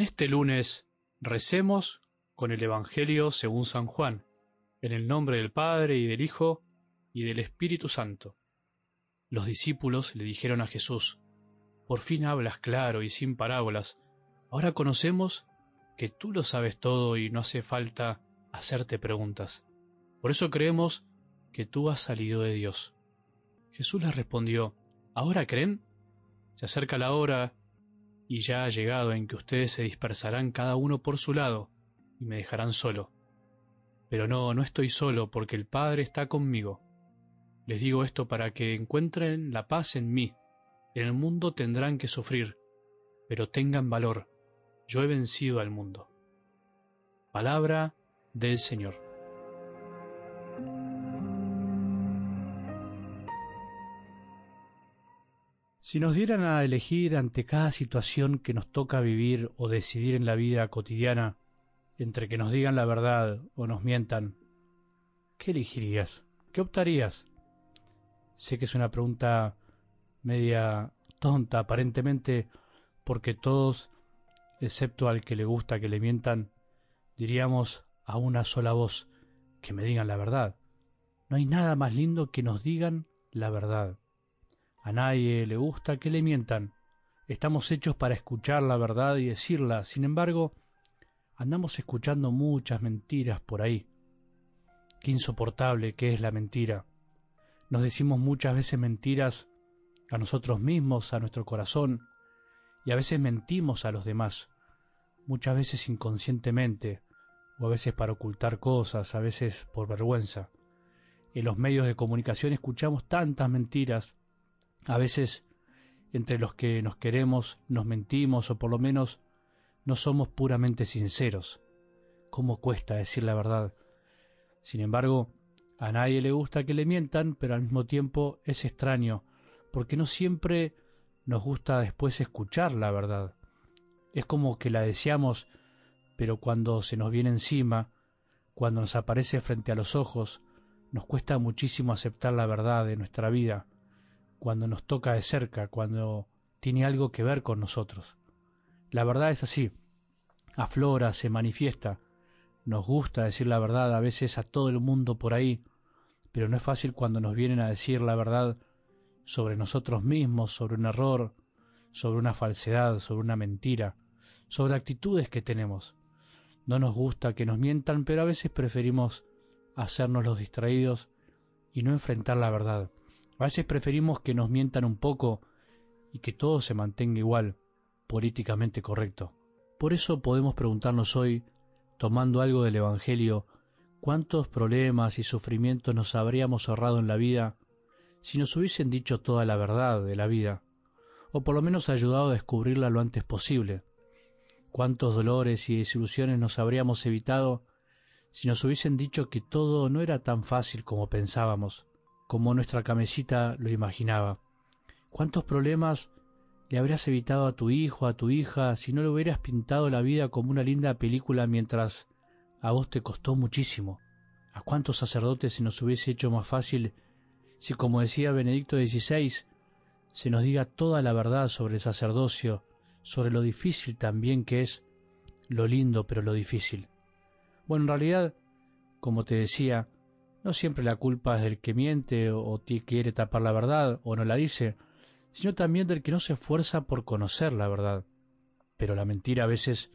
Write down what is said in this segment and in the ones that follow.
En este lunes recemos con el Evangelio según San Juan, en el nombre del Padre y del Hijo y del Espíritu Santo. Los discípulos le dijeron a Jesús, Por fin hablas claro y sin parábolas, ahora conocemos que tú lo sabes todo y no hace falta hacerte preguntas. Por eso creemos que tú has salido de Dios. Jesús les respondió, ¿ahora creen? Se acerca la hora y ya ha llegado en que ustedes se dispersarán cada uno por su lado y me dejarán solo. Pero no, no estoy solo porque el Padre está conmigo. Les digo esto para que encuentren la paz en mí. En el mundo tendrán que sufrir, pero tengan valor. Yo he vencido al mundo. Palabra del Señor. Si nos dieran a elegir ante cada situación que nos toca vivir o decidir en la vida cotidiana, entre que nos digan la verdad o nos mientan, ¿qué elegirías? ¿Qué optarías? Sé que es una pregunta media tonta aparentemente, porque todos, excepto al que le gusta que le mientan, diríamos a una sola voz, que me digan la verdad. No hay nada más lindo que nos digan la verdad. A nadie le gusta que le mientan. Estamos hechos para escuchar la verdad y decirla. Sin embargo, andamos escuchando muchas mentiras por ahí. Qué insoportable que es la mentira. Nos decimos muchas veces mentiras a nosotros mismos, a nuestro corazón, y a veces mentimos a los demás, muchas veces inconscientemente, o a veces para ocultar cosas, a veces por vergüenza. En los medios de comunicación escuchamos tantas mentiras a veces entre los que nos queremos nos mentimos o por lo menos no somos puramente sinceros. ¿Cómo cuesta decir la verdad? Sin embargo, a nadie le gusta que le mientan, pero al mismo tiempo es extraño, porque no siempre nos gusta después escuchar la verdad. Es como que la deseamos, pero cuando se nos viene encima, cuando nos aparece frente a los ojos, nos cuesta muchísimo aceptar la verdad de nuestra vida cuando nos toca de cerca, cuando tiene algo que ver con nosotros. La verdad es así, aflora, se manifiesta. Nos gusta decir la verdad a veces a todo el mundo por ahí, pero no es fácil cuando nos vienen a decir la verdad sobre nosotros mismos, sobre un error, sobre una falsedad, sobre una mentira, sobre actitudes que tenemos. No nos gusta que nos mientan, pero a veces preferimos hacernos los distraídos y no enfrentar la verdad. A veces preferimos que nos mientan un poco y que todo se mantenga igual, políticamente correcto. Por eso podemos preguntarnos hoy, tomando algo del Evangelio, cuántos problemas y sufrimientos nos habríamos ahorrado en la vida si nos hubiesen dicho toda la verdad de la vida, o por lo menos ayudado a descubrirla lo antes posible. Cuántos dolores y desilusiones nos habríamos evitado si nos hubiesen dicho que todo no era tan fácil como pensábamos, como nuestra camecita lo imaginaba. ¿Cuántos problemas le habrías evitado a tu hijo, a tu hija, si no le hubieras pintado la vida como una linda película mientras a vos te costó muchísimo? ¿A cuántos sacerdotes se nos hubiese hecho más fácil si, como decía Benedicto XVI, se nos diga toda la verdad sobre el sacerdocio, sobre lo difícil también que es, lo lindo pero lo difícil? Bueno, en realidad, como te decía, no siempre la culpa es del que miente o quiere tapar la verdad o no la dice, sino también del que no se esfuerza por conocer la verdad. Pero la mentira a veces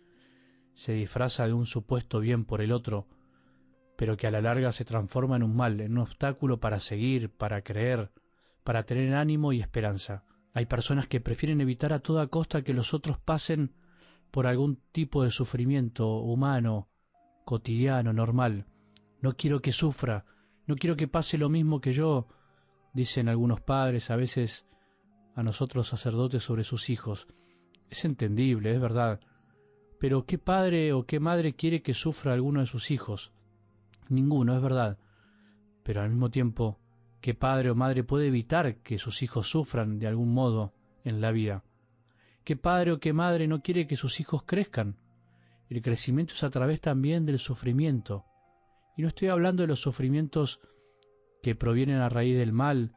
se disfraza de un supuesto bien por el otro, pero que a la larga se transforma en un mal, en un obstáculo para seguir, para creer, para tener ánimo y esperanza. Hay personas que prefieren evitar a toda costa que los otros pasen por algún tipo de sufrimiento humano, cotidiano, normal. No quiero que sufra, no quiero que pase lo mismo que yo, dicen algunos padres a veces a nosotros sacerdotes sobre sus hijos. Es entendible, es verdad. Pero ¿qué padre o qué madre quiere que sufra alguno de sus hijos? Ninguno, es verdad. Pero al mismo tiempo, ¿qué padre o madre puede evitar que sus hijos sufran de algún modo en la vida? ¿Qué padre o qué madre no quiere que sus hijos crezcan? El crecimiento es a través también del sufrimiento. Y no estoy hablando de los sufrimientos que provienen a raíz del mal,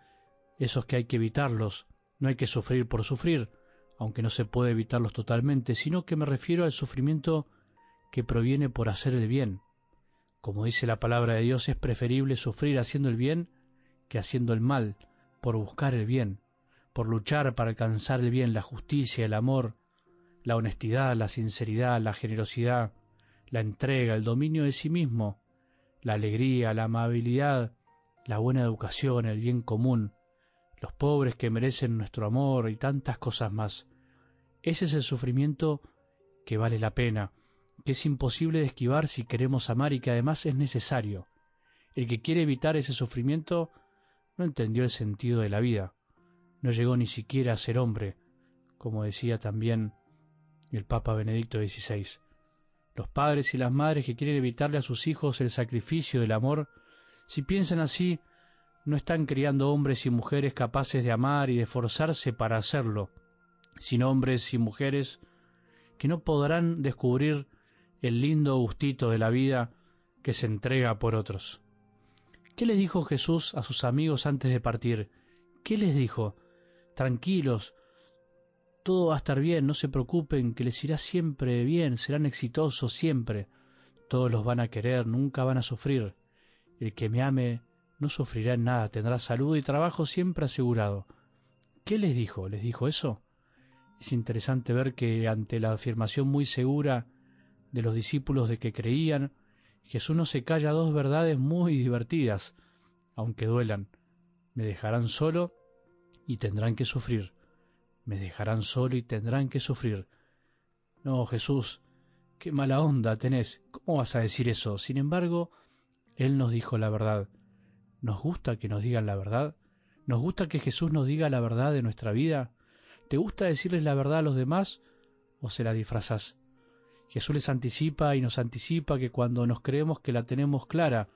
esos que hay que evitarlos, no hay que sufrir por sufrir, aunque no se puede evitarlos totalmente, sino que me refiero al sufrimiento que proviene por hacer el bien. Como dice la palabra de Dios, es preferible sufrir haciendo el bien que haciendo el mal, por buscar el bien, por luchar para alcanzar el bien, la justicia, el amor, la honestidad, la sinceridad, la generosidad, la entrega, el dominio de sí mismo, la alegría, la amabilidad, la buena educación, el bien común, los pobres que merecen nuestro amor y tantas cosas más. Ese es el sufrimiento que vale la pena, que es imposible de esquivar si queremos amar y que además es necesario. El que quiere evitar ese sufrimiento no entendió el sentido de la vida, no llegó ni siquiera a ser hombre, como decía también el Papa Benedicto XVI. Los padres y las madres que quieren evitarle a sus hijos el sacrificio del amor, si piensan así, no están criando hombres y mujeres capaces de amar y de esforzarse para hacerlo, sino hombres y mujeres que no podrán descubrir el lindo gustito de la vida que se entrega por otros. ¿Qué les dijo Jesús a sus amigos antes de partir? ¿Qué les dijo? Tranquilos, todo va a estar bien, no se preocupen, que les irá siempre bien, serán exitosos siempre. Todos los van a querer, nunca van a sufrir. El que me ame no sufrirá en nada, tendrá salud y trabajo siempre asegurado. ¿Qué les dijo? ¿Les dijo eso? Es interesante ver que ante la afirmación muy segura de los discípulos de que creían, Jesús no se calla dos verdades muy divertidas, aunque duelan. Me dejarán solo y tendrán que sufrir. Me dejarán solo y tendrán que sufrir. No, Jesús, qué mala onda tenés. ¿Cómo vas a decir eso? Sin embargo, Él nos dijo la verdad. ¿Nos gusta que nos digan la verdad? ¿Nos gusta que Jesús nos diga la verdad de nuestra vida? ¿Te gusta decirles la verdad a los demás o se la disfrazás? Jesús les anticipa y nos anticipa que cuando nos creemos que la tenemos clara,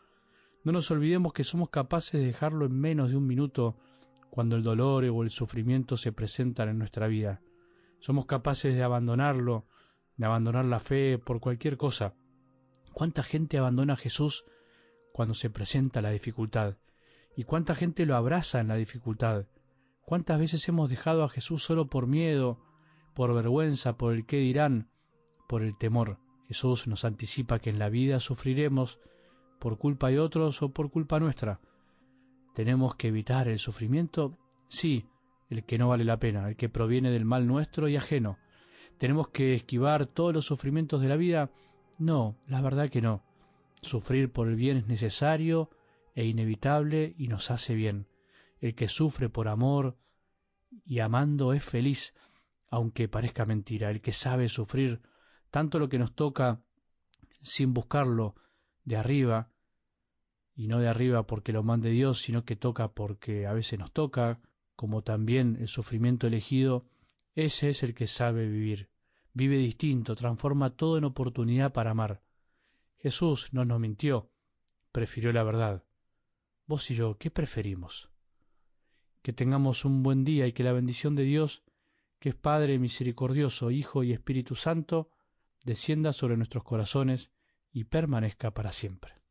no nos olvidemos que somos capaces de dejarlo en menos de un minuto cuando el dolor o el sufrimiento se presentan en nuestra vida. Somos capaces de abandonarlo, de abandonar la fe por cualquier cosa. ¿Cuánta gente abandona a Jesús cuando se presenta la dificultad. ¿Y cuánta gente lo abraza en la dificultad? ¿Cuántas veces hemos dejado a Jesús solo por miedo, por vergüenza, por el qué dirán, por el temor? Jesús nos anticipa que en la vida sufriremos por culpa de otros o por culpa nuestra. ¿Tenemos que evitar el sufrimiento? Sí, el que no vale la pena, el que proviene del mal nuestro y ajeno. ¿Tenemos que esquivar todos los sufrimientos de la vida? No, la verdad que no. Sufrir por el bien es necesario e inevitable y nos hace bien. El que sufre por amor y amando es feliz, aunque parezca mentira. El que sabe sufrir tanto lo que nos toca sin buscarlo de arriba, y no de arriba porque lo mande Dios, sino que toca porque a veces nos toca, como también el sufrimiento elegido, ese es el que sabe vivir. Vive distinto, transforma todo en oportunidad para amar. Jesús no nos mintió, prefirió la verdad. Vos y yo, ¿qué preferimos? Que tengamos un buen día y que la bendición de Dios, que es Padre misericordioso, Hijo y Espíritu Santo, descienda sobre nuestros corazones y permanezca para siempre.